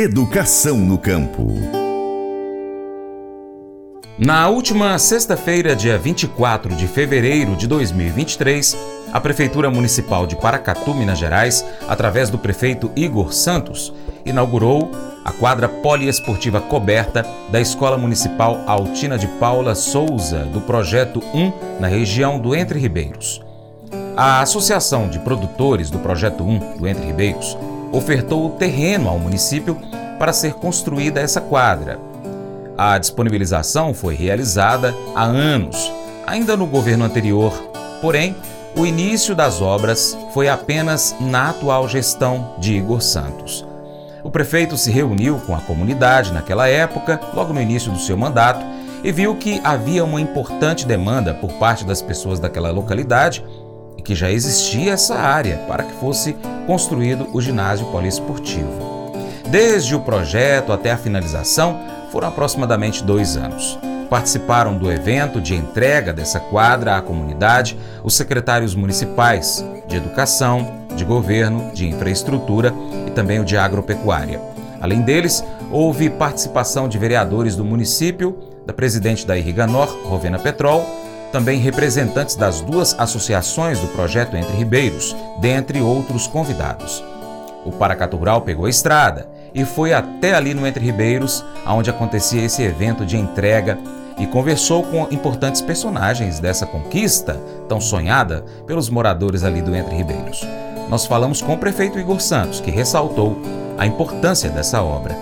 Educação no campo. Na última sexta-feira, dia 24 de fevereiro de 2023, a Prefeitura Municipal de Paracatu, Minas Gerais, através do prefeito Igor Santos, inaugurou a quadra poliesportiva coberta da Escola Municipal Altina de Paula Souza, do Projeto 1, na região do Entre Ribeiros. A Associação de Produtores do Projeto 1 do Entre Ribeiros ofertou o terreno ao município para ser construída essa quadra. A disponibilização foi realizada há anos, ainda no governo anterior, porém, o início das obras foi apenas na atual gestão de Igor Santos. O prefeito se reuniu com a comunidade naquela época, logo no início do seu mandato, e viu que havia uma importante demanda por parte das pessoas daquela localidade que já existia essa área para que fosse construído o ginásio poliesportivo. Desde o projeto até a finalização foram aproximadamente dois anos. Participaram do evento de entrega dessa quadra à comunidade os secretários municipais de Educação, de Governo, de Infraestrutura e também o de Agropecuária. Além deles, houve participação de vereadores do município, da presidente da Irriganor, Rovena Petrol, também representantes das duas associações do projeto Entre Ribeiros, dentre outros convidados. O Paracatu Rural pegou a estrada e foi até ali no Entre Ribeiros, onde acontecia esse evento de entrega e conversou com importantes personagens dessa conquista tão sonhada pelos moradores ali do Entre Ribeiros. Nós falamos com o prefeito Igor Santos, que ressaltou a importância dessa obra.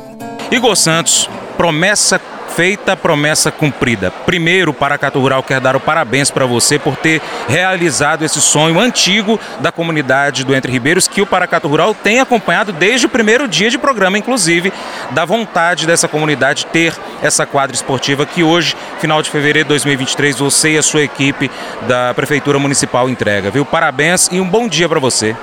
Igor Santos, promessa feita, promessa cumprida. Primeiro, Paracatu Rural quer dar o parabéns para você por ter realizado esse sonho antigo da comunidade do Entre Ribeiros, que o Paracatu Rural tem acompanhado desde o primeiro dia de programa, inclusive, da vontade dessa comunidade ter essa quadra esportiva que hoje, final de fevereiro de 2023, você e a sua equipe da Prefeitura Municipal entrega. Viu? Parabéns e um bom dia para você.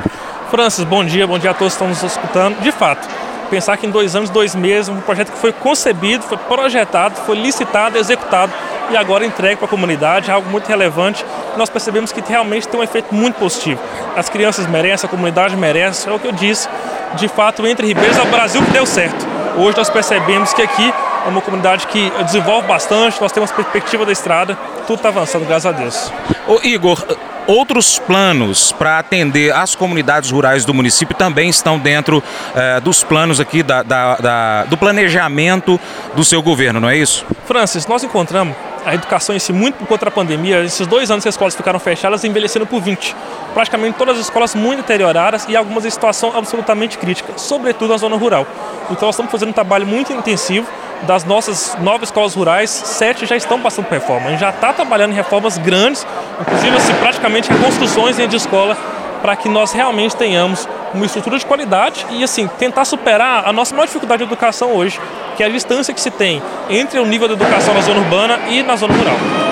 Francis, bom dia, bom dia a todos que estão nos escutando. De fato, pensar que em dois anos, dois meses, um projeto que foi concebido, foi projetado, foi licitado, executado e agora entregue para a comunidade, é algo muito relevante. Nós percebemos que realmente tem um efeito muito positivo. As crianças merecem, a comunidade merece, é o que eu disse. De fato, entre Ribeiros é o Brasil que deu certo. Hoje nós percebemos que aqui é uma comunidade que desenvolve bastante, nós temos perspectiva da estrada, tudo está avançando, graças a Deus. Ô Igor, outros planos para atender as comunidades rurais do município também estão dentro eh, dos planos aqui da, da, da, do planejamento do seu governo, não é isso? Francis, nós encontramos a educação em si muito por conta da pandemia. Esses dois anos que as escolas ficaram fechadas, envelhecendo por 20. Praticamente todas as escolas muito deterioradas e algumas em situação absolutamente crítica, sobretudo na zona rural. Então nós estamos fazendo um trabalho muito intensivo das nossas nove escolas rurais, sete já estão passando por reforma. A gente já está trabalhando em reformas grandes, inclusive assim, praticamente reconstruções de escola, para que nós realmente tenhamos uma estrutura de qualidade e assim tentar superar a nossa maior dificuldade de educação hoje, que é a distância que se tem entre o nível da educação na zona urbana e na zona rural.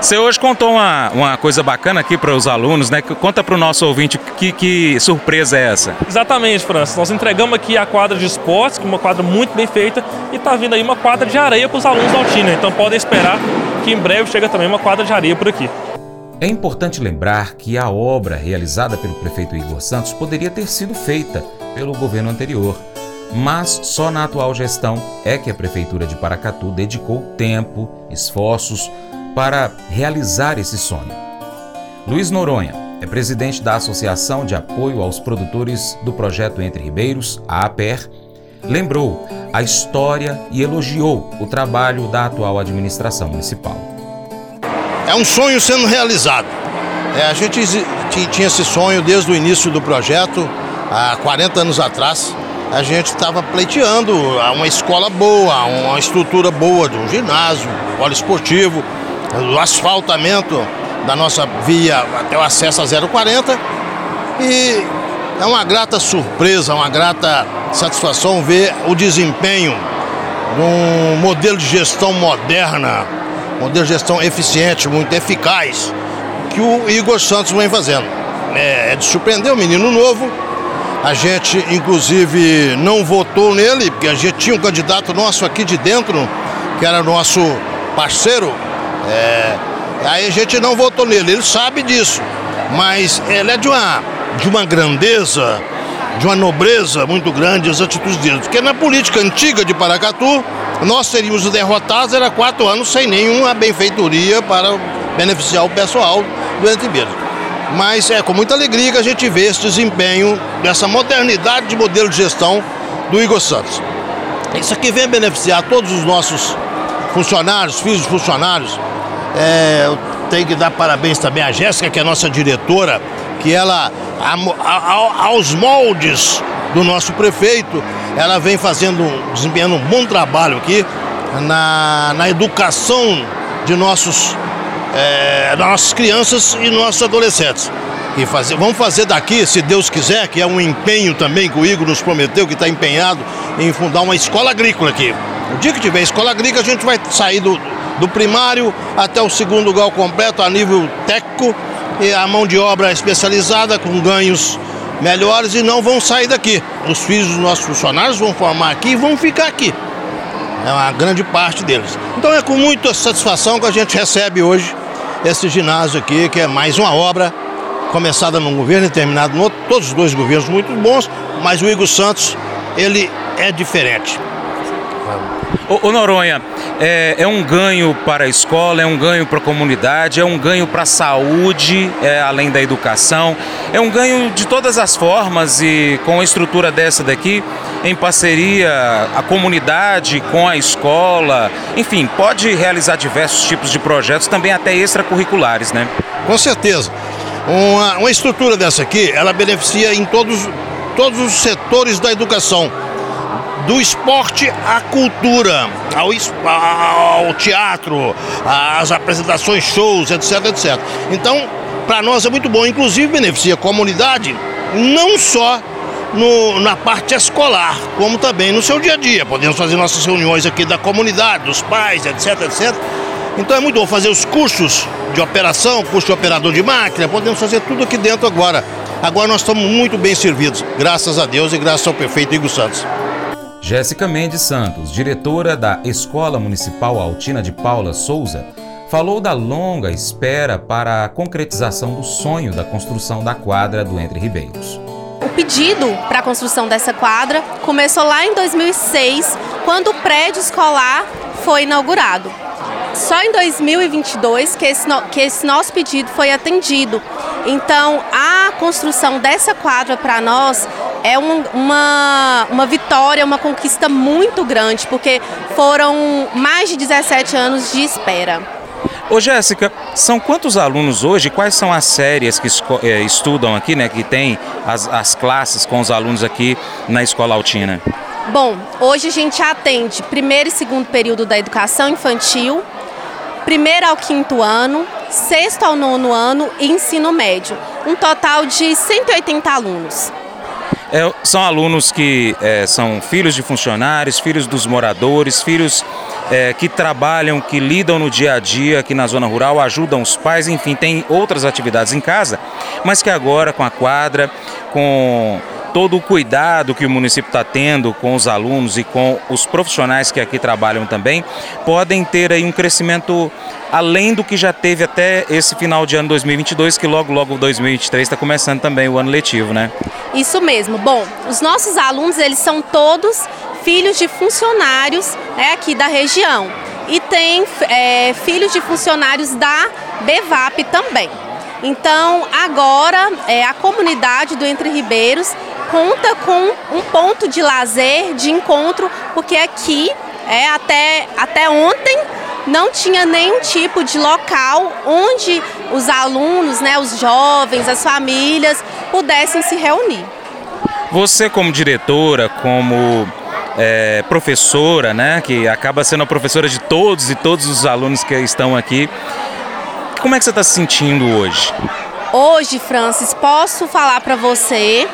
Você hoje contou uma, uma coisa bacana aqui para os alunos, né? Conta para o nosso ouvinte que, que surpresa é essa. Exatamente, França. Nós entregamos aqui a quadra de esportes, que é uma quadra muito bem feita, e está vindo aí uma quadra de areia para os alunos da Altina. Então podem esperar que em breve chega também uma quadra de areia por aqui. É importante lembrar que a obra realizada pelo prefeito Igor Santos poderia ter sido feita pelo governo anterior, mas só na atual gestão é que a prefeitura de Paracatu dedicou tempo, esforços para realizar esse sonho. Luiz Noronha é presidente da Associação de Apoio aos Produtores do Projeto Entre Ribeiros, a APER, lembrou a história e elogiou o trabalho da atual administração municipal. É um sonho sendo realizado. É, a gente tinha esse sonho desde o início do projeto, há 40 anos atrás. A gente estava pleiteando uma escola boa, uma estrutura boa de um ginásio, poliesportivo, o asfaltamento da nossa via até o acesso a 040 e é uma grata surpresa, uma grata satisfação ver o desempenho de um modelo de gestão moderna, modelo de gestão eficiente, muito eficaz, que o Igor Santos vem fazendo. É, é de surpreender o menino novo. A gente, inclusive, não votou nele, porque a gente tinha um candidato nosso aqui de dentro, que era nosso parceiro, é, aí a gente não votou nele, ele sabe disso. Mas ele é de uma, de uma grandeza, de uma nobreza muito grande as atitudes deles. Porque na política antiga de Paracatu, nós seríamos derrotados, era quatro anos sem nenhuma benfeitoria para beneficiar o pessoal do Ribeiros. Mas é com muita alegria que a gente vê esse desempenho dessa modernidade de modelo de gestão do Igor Santos. Isso aqui vem beneficiar todos os nossos funcionários, filhos de funcionários. É, eu tenho que dar parabéns também à Jéssica, que é nossa diretora, que ela, a, a, aos moldes do nosso prefeito, ela vem fazendo, desempenhando um bom trabalho aqui na, na educação de nossos, é, nossas crianças e nossos adolescentes. E fazer, vamos fazer daqui, se Deus quiser, que é um empenho também que o Igor nos prometeu, que está empenhado em fundar uma escola agrícola aqui. O dia que tiver escola agrícola, a gente vai sair do, do primário até o segundo grau completo a nível técnico e a mão de obra especializada com ganhos melhores e não vão sair daqui. Os filhos dos nossos funcionários vão formar aqui e vão ficar aqui. É uma grande parte deles. Então é com muita satisfação que a gente recebe hoje esse ginásio aqui, que é mais uma obra começada num governo e terminada no outro, todos os dois governos muito bons, mas o Igor Santos, ele é diferente. Ô, ô Noronha, é, é, um ganho para a escola, é um ganho para a comunidade, é um ganho para a saúde, é, além da educação, é um ganho de todas as formas e com a estrutura dessa daqui, em parceria a comunidade com a escola, enfim, pode realizar diversos tipos de projetos, também até extracurriculares, né? Com certeza. Uma, uma estrutura dessa aqui, ela beneficia em todos, todos os setores da educação do esporte à cultura, ao, ao teatro, às apresentações, shows, etc, etc. Então, para nós é muito bom, inclusive beneficia a comunidade, não só no, na parte escolar, como também no seu dia a dia. Podemos fazer nossas reuniões aqui da comunidade, dos pais, etc, etc. Então é muito bom fazer os cursos de operação, curso de operador de máquina, podemos fazer tudo aqui dentro agora. Agora nós estamos muito bem servidos, graças a Deus e graças ao prefeito Igor Santos. Jéssica Mendes Santos, diretora da Escola Municipal Altina de Paula Souza, falou da longa espera para a concretização do sonho da construção da quadra do Entre Ribeiros. O pedido para a construção dessa quadra começou lá em 2006, quando o prédio escolar foi inaugurado. Só em 2022 que esse, que esse nosso pedido foi atendido. Então, a construção dessa quadra para nós é um, uma, uma vitória, uma conquista muito grande, porque foram mais de 17 anos de espera. Ô Jéssica, são quantos alunos hoje? Quais são as séries que é, estudam aqui, né? Que tem as, as classes com os alunos aqui na Escola Altina? Bom, hoje a gente atende primeiro e segundo período da educação infantil, primeiro ao quinto ano, sexto ao nono ano e ensino médio. Um total de 180 alunos. É, são alunos que é, são filhos de funcionários, filhos dos moradores, filhos é, que trabalham, que lidam no dia a dia aqui na zona rural, ajudam os pais, enfim, tem outras atividades em casa, mas que agora com a quadra, com todo o cuidado que o município está tendo com os alunos e com os profissionais que aqui trabalham também, podem ter aí um crescimento além do que já teve até esse final de ano 2022, que logo, logo 2023 está começando também o ano letivo, né? Isso mesmo. Bom, os nossos alunos, eles são todos filhos de funcionários né, aqui da região. E tem é, filhos de funcionários da Bevap também. Então, agora, é, a comunidade do Entre Ribeiros conta com um ponto de lazer, de encontro, porque aqui, é, até, até ontem, não tinha nenhum tipo de local onde os alunos, né, os jovens, as famílias pudessem se reunir. Você como diretora, como é, professora, né, que acaba sendo a professora de todos e todos os alunos que estão aqui, como é que você está se sentindo hoje? Hoje, Francis, posso falar para você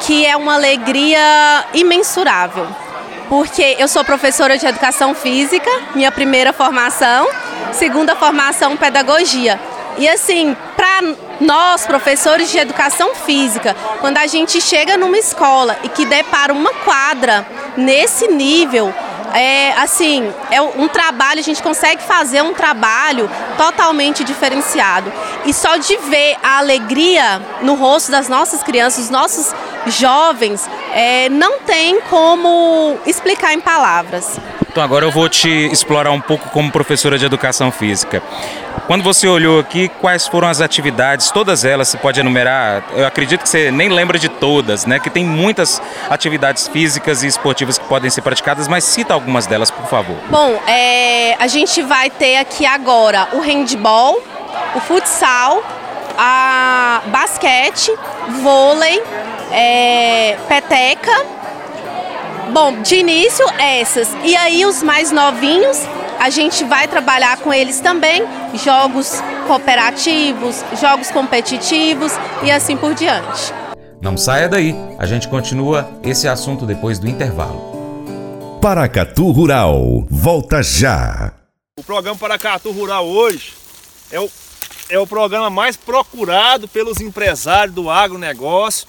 que é uma alegria imensurável. Porque eu sou professora de educação física, minha primeira formação, segunda formação pedagogia. E assim, para nós, professores de educação física, quando a gente chega numa escola e que depara uma quadra nesse nível, é assim, é um trabalho, a gente consegue fazer um trabalho totalmente diferenciado. E só de ver a alegria no rosto das nossas crianças, dos nossos jovens é, não tem como explicar em palavras. Então agora eu vou te explorar um pouco como professora de educação física. Quando você olhou aqui, quais foram as atividades? Todas elas, você pode enumerar? Eu acredito que você nem lembra de todas, né? Que tem muitas atividades físicas e esportivas que podem ser praticadas, mas cita algumas delas, por favor. Bom, é, a gente vai ter aqui agora o handball, o futsal, a basquete, vôlei, é, peteca. Bom, de início essas. E aí os mais novinhos, a gente vai trabalhar com eles também, jogos cooperativos, jogos competitivos e assim por diante. Não saia daí, a gente continua esse assunto depois do intervalo. Paracatu Rural, volta já. O programa Paracatu Rural hoje é o é o programa mais procurado pelos empresários do agronegócio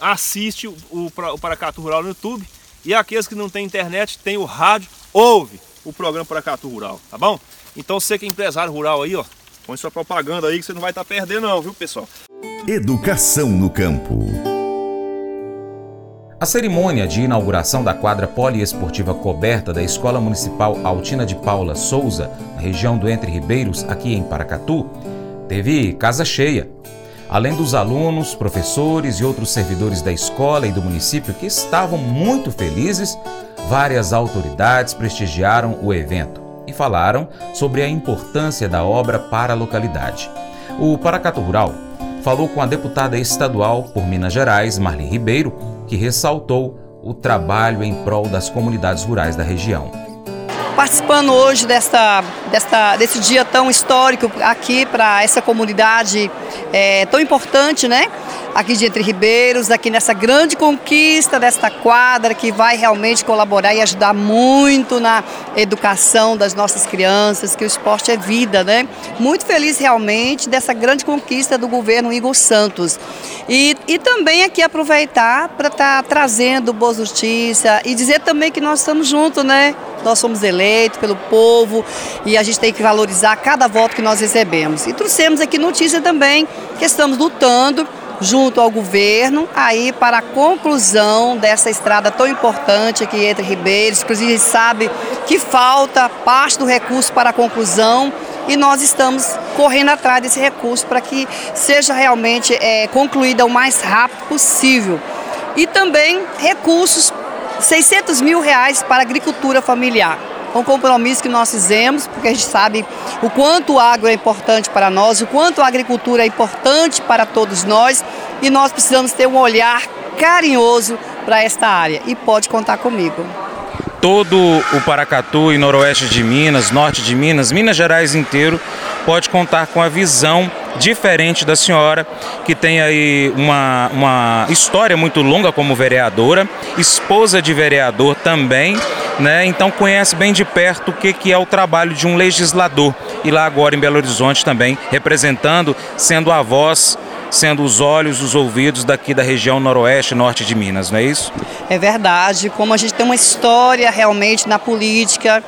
assiste o, o, Paracatu Rural no YouTube. E aqueles que não têm internet, tem o rádio, ouve o programa Paracatu Rural, tá bom? Então você que é empresário rural aí, ó, põe sua propaganda aí que você não vai estar tá perdendo não, viu pessoal? Educação no campo. A cerimônia de inauguração da quadra poliesportiva coberta da Escola Municipal Altina de Paula Souza, na região do Entre Ribeiros, aqui em Paracatu, teve casa cheia. Além dos alunos, professores e outros servidores da escola e do município que estavam muito felizes, várias autoridades prestigiaram o evento e falaram sobre a importância da obra para a localidade. O Paracatu Rural falou com a deputada estadual por Minas Gerais, Marli Ribeiro, que ressaltou o trabalho em prol das comunidades rurais da região. Participando hoje desta, desta, desse dia tão histórico aqui para essa comunidade é, tão importante, né? aqui de Entre Ribeiros, aqui nessa grande conquista desta quadra que vai realmente colaborar e ajudar muito na educação das nossas crianças, que o esporte é vida, né? Muito feliz realmente dessa grande conquista do governo Igor Santos. E, e também aqui aproveitar para estar tá trazendo boas notícias e dizer também que nós estamos juntos, né? Nós somos eleitos pelo povo e a gente tem que valorizar cada voto que nós recebemos. E trouxemos aqui notícia também que estamos lutando junto ao governo aí para a conclusão dessa estrada tão importante aqui entre Ribeiros. Inclusive, a gente sabe que falta parte do recurso para a conclusão e nós estamos correndo atrás desse recurso para que seja realmente é, concluída o mais rápido possível. E também recursos, 600 mil reais para agricultura familiar um compromisso que nós fizemos, porque a gente sabe o quanto o agro é importante para nós, o quanto a agricultura é importante para todos nós e nós precisamos ter um olhar carinhoso para esta área e pode contar comigo. Todo o Paracatu e noroeste de Minas, norte de Minas, Minas Gerais inteiro pode contar com a visão diferente da senhora, que tem aí uma, uma história muito longa como vereadora, esposa de vereador também, né? Então conhece bem de perto o que, que é o trabalho de um legislador. E lá agora em Belo Horizonte também, representando, sendo a voz sendo os olhos, os ouvidos daqui da região noroeste, norte de Minas, não é isso? É verdade. Como a gente tem uma história realmente na política,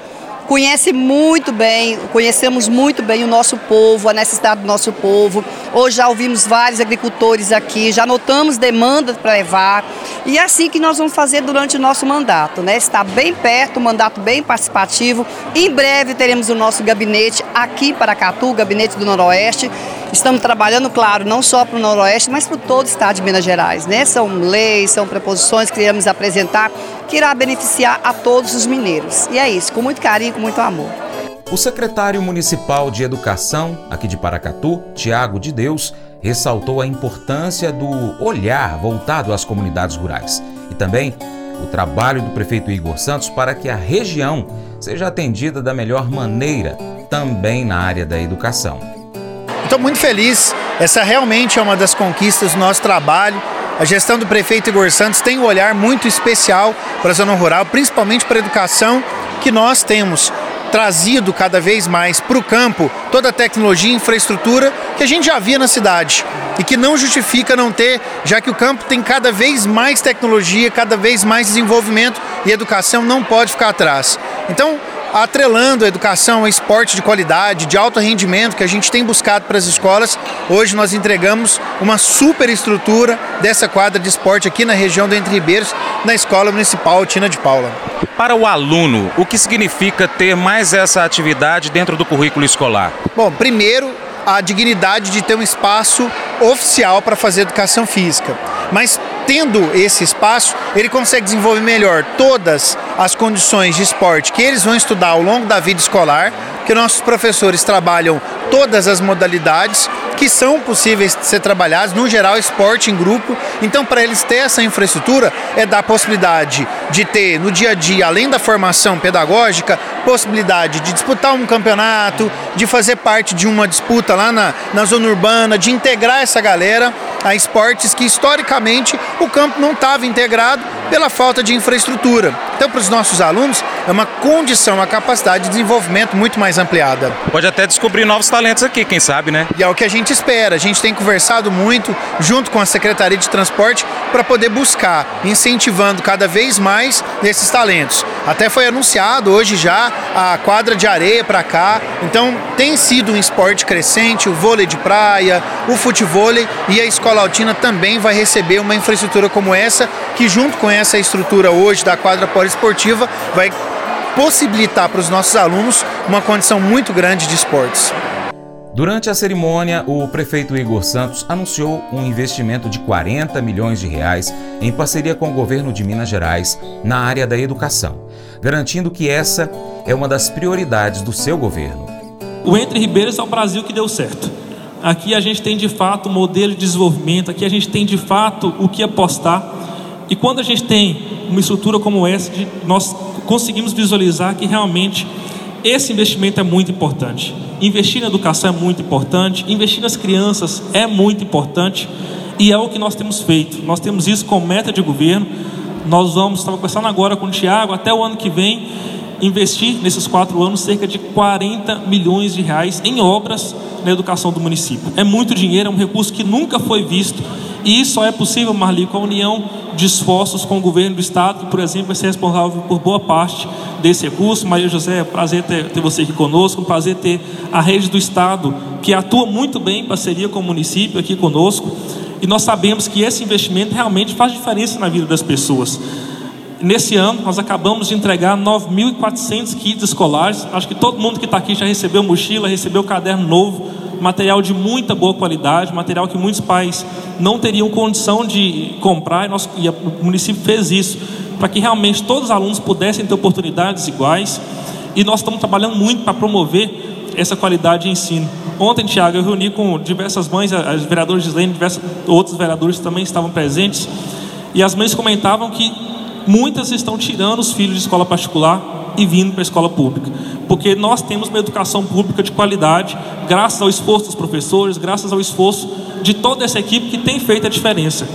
conhece muito bem, conhecemos muito bem o nosso povo, a necessidade do nosso povo. Hoje já ouvimos vários agricultores aqui, já notamos demandas para levar. E é assim que nós vamos fazer durante o nosso mandato, né? Está bem perto, um mandato bem participativo. Em breve teremos o nosso gabinete aqui para Catu, gabinete do Noroeste. Estamos trabalhando, claro, não só para o Noroeste, mas para todo o estado de Minas Gerais, né? São leis, são preposições que iremos apresentar que irá beneficiar a todos os mineiros. E é isso, com muito carinho, com muito amor. O secretário municipal de Educação, aqui de Paracatu, Tiago de Deus, ressaltou a importância do olhar voltado às comunidades rurais e também o trabalho do prefeito Igor Santos para que a região seja atendida da melhor maneira, também na área da educação. Estou muito feliz, essa realmente é uma das conquistas do nosso trabalho. A gestão do prefeito Igor Santos tem um olhar muito especial para a zona rural, principalmente para a educação que nós temos trazido cada vez mais para o campo toda a tecnologia e infraestrutura que a gente já via na cidade. E que não justifica não ter, já que o campo tem cada vez mais tecnologia, cada vez mais desenvolvimento e educação não pode ficar atrás. Então, atrelando a educação a esporte de qualidade, de alto rendimento que a gente tem buscado para as escolas. Hoje nós entregamos uma super estrutura dessa quadra de esporte aqui na região do Entre Ribeiros, na Escola Municipal Tina de Paula. Para o aluno, o que significa ter mais essa atividade dentro do currículo escolar? Bom, primeiro, a dignidade de ter um espaço oficial para fazer educação física. Mas tendo esse espaço, ele consegue desenvolver melhor todas as condições de esporte que eles vão estudar ao longo da vida escolar, que nossos professores trabalham todas as modalidades que são possíveis de ser trabalhadas, no geral esporte em grupo. Então, para eles ter essa infraestrutura, é dar a possibilidade de ter no dia a dia, além da formação pedagógica, possibilidade de disputar um campeonato, de fazer parte de uma disputa lá na, na zona urbana, de integrar essa galera a esportes que historicamente o campo não estava integrado pela falta de infraestrutura. Então, para os nossos alunos, é uma condição, uma capacidade de desenvolvimento muito mais ampliada. Pode até descobrir novos talentos aqui, quem sabe, né? E é o que a gente espera. A gente tem conversado muito junto com a Secretaria de Transporte para poder buscar, incentivando cada vez mais esses talentos. Até foi anunciado hoje já a quadra de areia para cá. Então, tem sido um esporte crescente, o vôlei de praia, o futevôlei e a Escola Altina também vai receber uma infraestrutura como essa, que junto com essa estrutura hoje da quadra poliesportiva vai possibilitar para os nossos alunos uma condição muito grande de esportes. Durante a cerimônia, o prefeito Igor Santos anunciou um investimento de 40 milhões de reais em parceria com o governo de Minas Gerais na área da educação, garantindo que essa é uma das prioridades do seu governo. O Entre Ribeiros é o Brasil que deu certo. Aqui a gente tem de fato um modelo de desenvolvimento, aqui a gente tem de fato o que apostar. E quando a gente tem uma estrutura como essa, nós conseguimos visualizar que realmente esse investimento é muito importante. Investir na educação é muito importante, investir nas crianças é muito importante e é o que nós temos feito. Nós temos isso como meta de governo. Nós vamos, estava conversando agora com o Tiago, até o ano que vem, investir nesses quatro anos cerca de 40 milhões de reais em obras na educação do município. É muito dinheiro, é um recurso que nunca foi visto e isso só é possível, Marli, com a união de esforços com o governo do Estado, que, por exemplo, vai ser responsável por boa parte desse recurso. Maria José, é um prazer ter, ter você aqui conosco, um prazer ter a rede do Estado, que atua muito bem em parceria com o município aqui conosco. E nós sabemos que esse investimento realmente faz diferença na vida das pessoas. Nesse ano, nós acabamos de entregar 9.400 kits escolares. Acho que todo mundo que está aqui já recebeu mochila, recebeu caderno novo material de muita boa qualidade, material que muitos pais não teriam condição de comprar, e, e o município fez isso, para que realmente todos os alunos pudessem ter oportunidades iguais, e nós estamos trabalhando muito para promover essa qualidade de ensino. Ontem, Tiago, eu reuni com diversas mães, as vereadoras Gislene, diversos outros vereadores também estavam presentes, e as mães comentavam que muitas estão tirando os filhos de escola particular e vindo para a escola pública. Porque nós temos uma educação pública de qualidade, graças ao esforço dos professores, graças ao esforço de toda essa equipe que tem feito a diferença.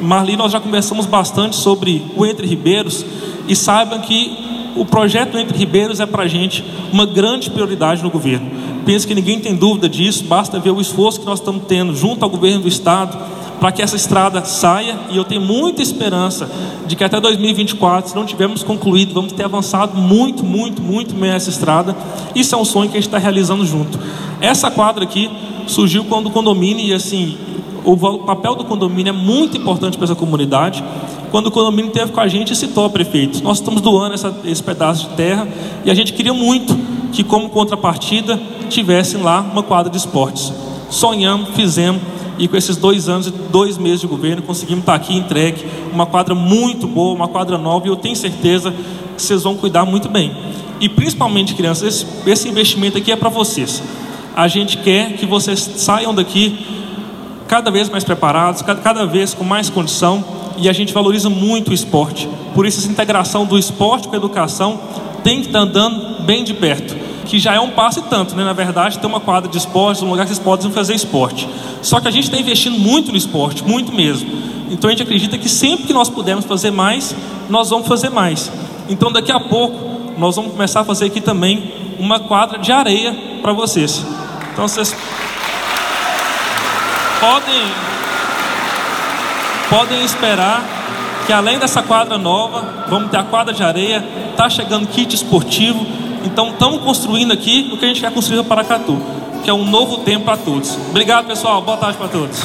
Marli, nós já conversamos bastante sobre o Entre Ribeiros e saibam que o projeto Entre Ribeiros é para a gente uma grande prioridade no governo. Penso que ninguém tem dúvida disso, basta ver o esforço que nós estamos tendo junto ao governo do Estado para que essa estrada saia e eu tenho muita esperança de que até 2024, se não tivermos concluído, vamos ter avançado muito, muito, muito nessa estrada. Isso é um sonho que a gente está realizando junto. Essa quadra aqui surgiu quando o condomínio, e assim, o papel do condomínio é muito importante para essa comunidade. Quando o condomínio teve com a gente e citou a prefeito. Nós estamos doando essa, esse pedaço de terra e a gente queria muito que, como contrapartida, tivessem lá uma quadra de esportes. Sonhamos, fizemos e com esses dois anos e dois meses de governo conseguimos estar aqui entregue uma quadra muito boa, uma quadra nova e eu tenho certeza que vocês vão cuidar muito bem. E principalmente crianças, esse, esse investimento aqui é para vocês. A gente quer que vocês saiam daqui cada vez mais preparados, cada, cada vez com mais condição e a gente valoriza muito o esporte. Por isso essa integração do esporte com a educação tem que estar andando bem de perto. Que já é um passo e tanto, né? Na verdade, ter uma quadra de esporte, um lugar que vocês podem fazer esporte. Só que a gente está investindo muito no esporte, muito mesmo. Então a gente acredita que sempre que nós pudermos fazer mais, nós vamos fazer mais. Então daqui a pouco nós vamos começar a fazer aqui também uma quadra de areia para vocês. Então vocês podem podem esperar que além dessa quadra nova, vamos ter a quadra de areia, tá chegando kit esportivo. Então estamos construindo aqui o que a gente quer construir no Paracatu, que é um novo tempo para todos. Obrigado, pessoal. Boa tarde para todos.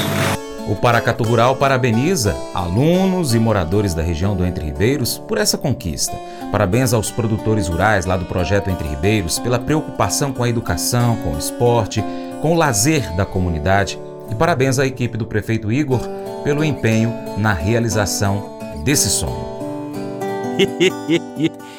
O Paracatu Rural parabeniza alunos e moradores da região do Entre Ribeiros por essa conquista. Parabéns aos produtores rurais lá do projeto Entre Ribeiros pela preocupação com a educação, com o esporte, com o lazer da comunidade. E parabéns à equipe do prefeito Igor pelo empenho na realização desse sonho.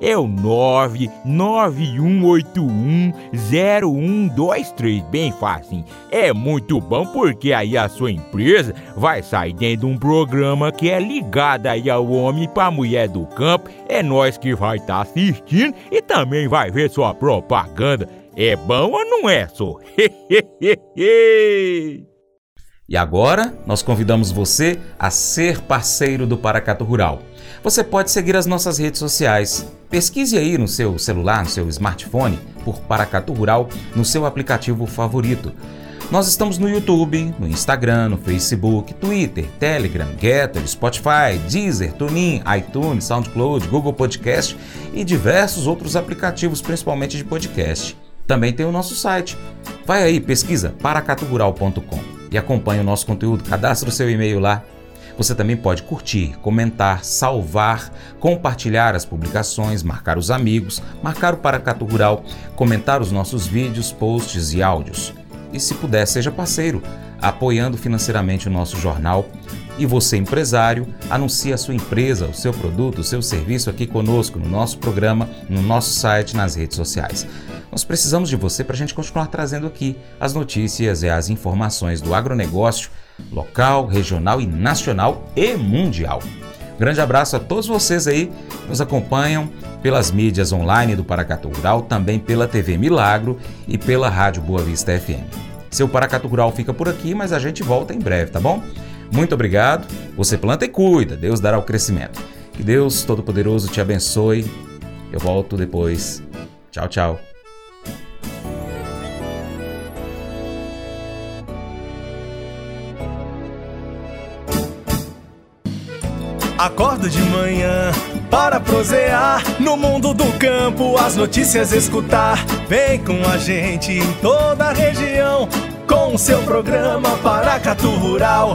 é o 991810123, bem fácil. É muito bom porque aí a sua empresa vai sair dentro de um programa que é ligado aí ao homem para mulher do campo. É nós que vai estar tá assistindo e também vai ver sua propaganda. É bom ou não é, só? E agora, nós convidamos você a ser parceiro do Paracato Rural. Você pode seguir as nossas redes sociais. Pesquise aí no seu celular, no seu smartphone, por Paracato Rural no seu aplicativo favorito. Nós estamos no YouTube, no Instagram, no Facebook, Twitter, Telegram, Getter, Spotify, Deezer, TuneIn, iTunes, SoundCloud, Google Podcast e diversos outros aplicativos, principalmente de podcast. Também tem o nosso site. Vai aí, pesquisa paracatugural.com e acompanhe o nosso conteúdo. Cadastre o seu e-mail lá. Você também pode curtir, comentar, salvar, compartilhar as publicações, marcar os amigos, marcar o Paracato Rural, comentar os nossos vídeos, posts e áudios. E se puder, seja parceiro, apoiando financeiramente o nosso jornal. E você, empresário, anuncie a sua empresa, o seu produto, o seu serviço aqui conosco, no nosso programa, no nosso site, nas redes sociais. Nós precisamos de você para a gente continuar trazendo aqui as notícias e as informações do agronegócio local, regional e nacional e mundial. Grande abraço a todos vocês aí que nos acompanham pelas mídias online do Paracatu Rural, também pela TV Milagro e pela Rádio Boa Vista FM. Seu Paracatu Rural fica por aqui, mas a gente volta em breve, tá bom? Muito obrigado. Você planta e cuida, Deus dará o crescimento. Que Deus Todo-Poderoso te abençoe. Eu volto depois. Tchau, tchau. Acordo de manhã para prosear no mundo do campo, as notícias escutar. Vem com a gente em toda a região com o seu programa Paracatu Rural.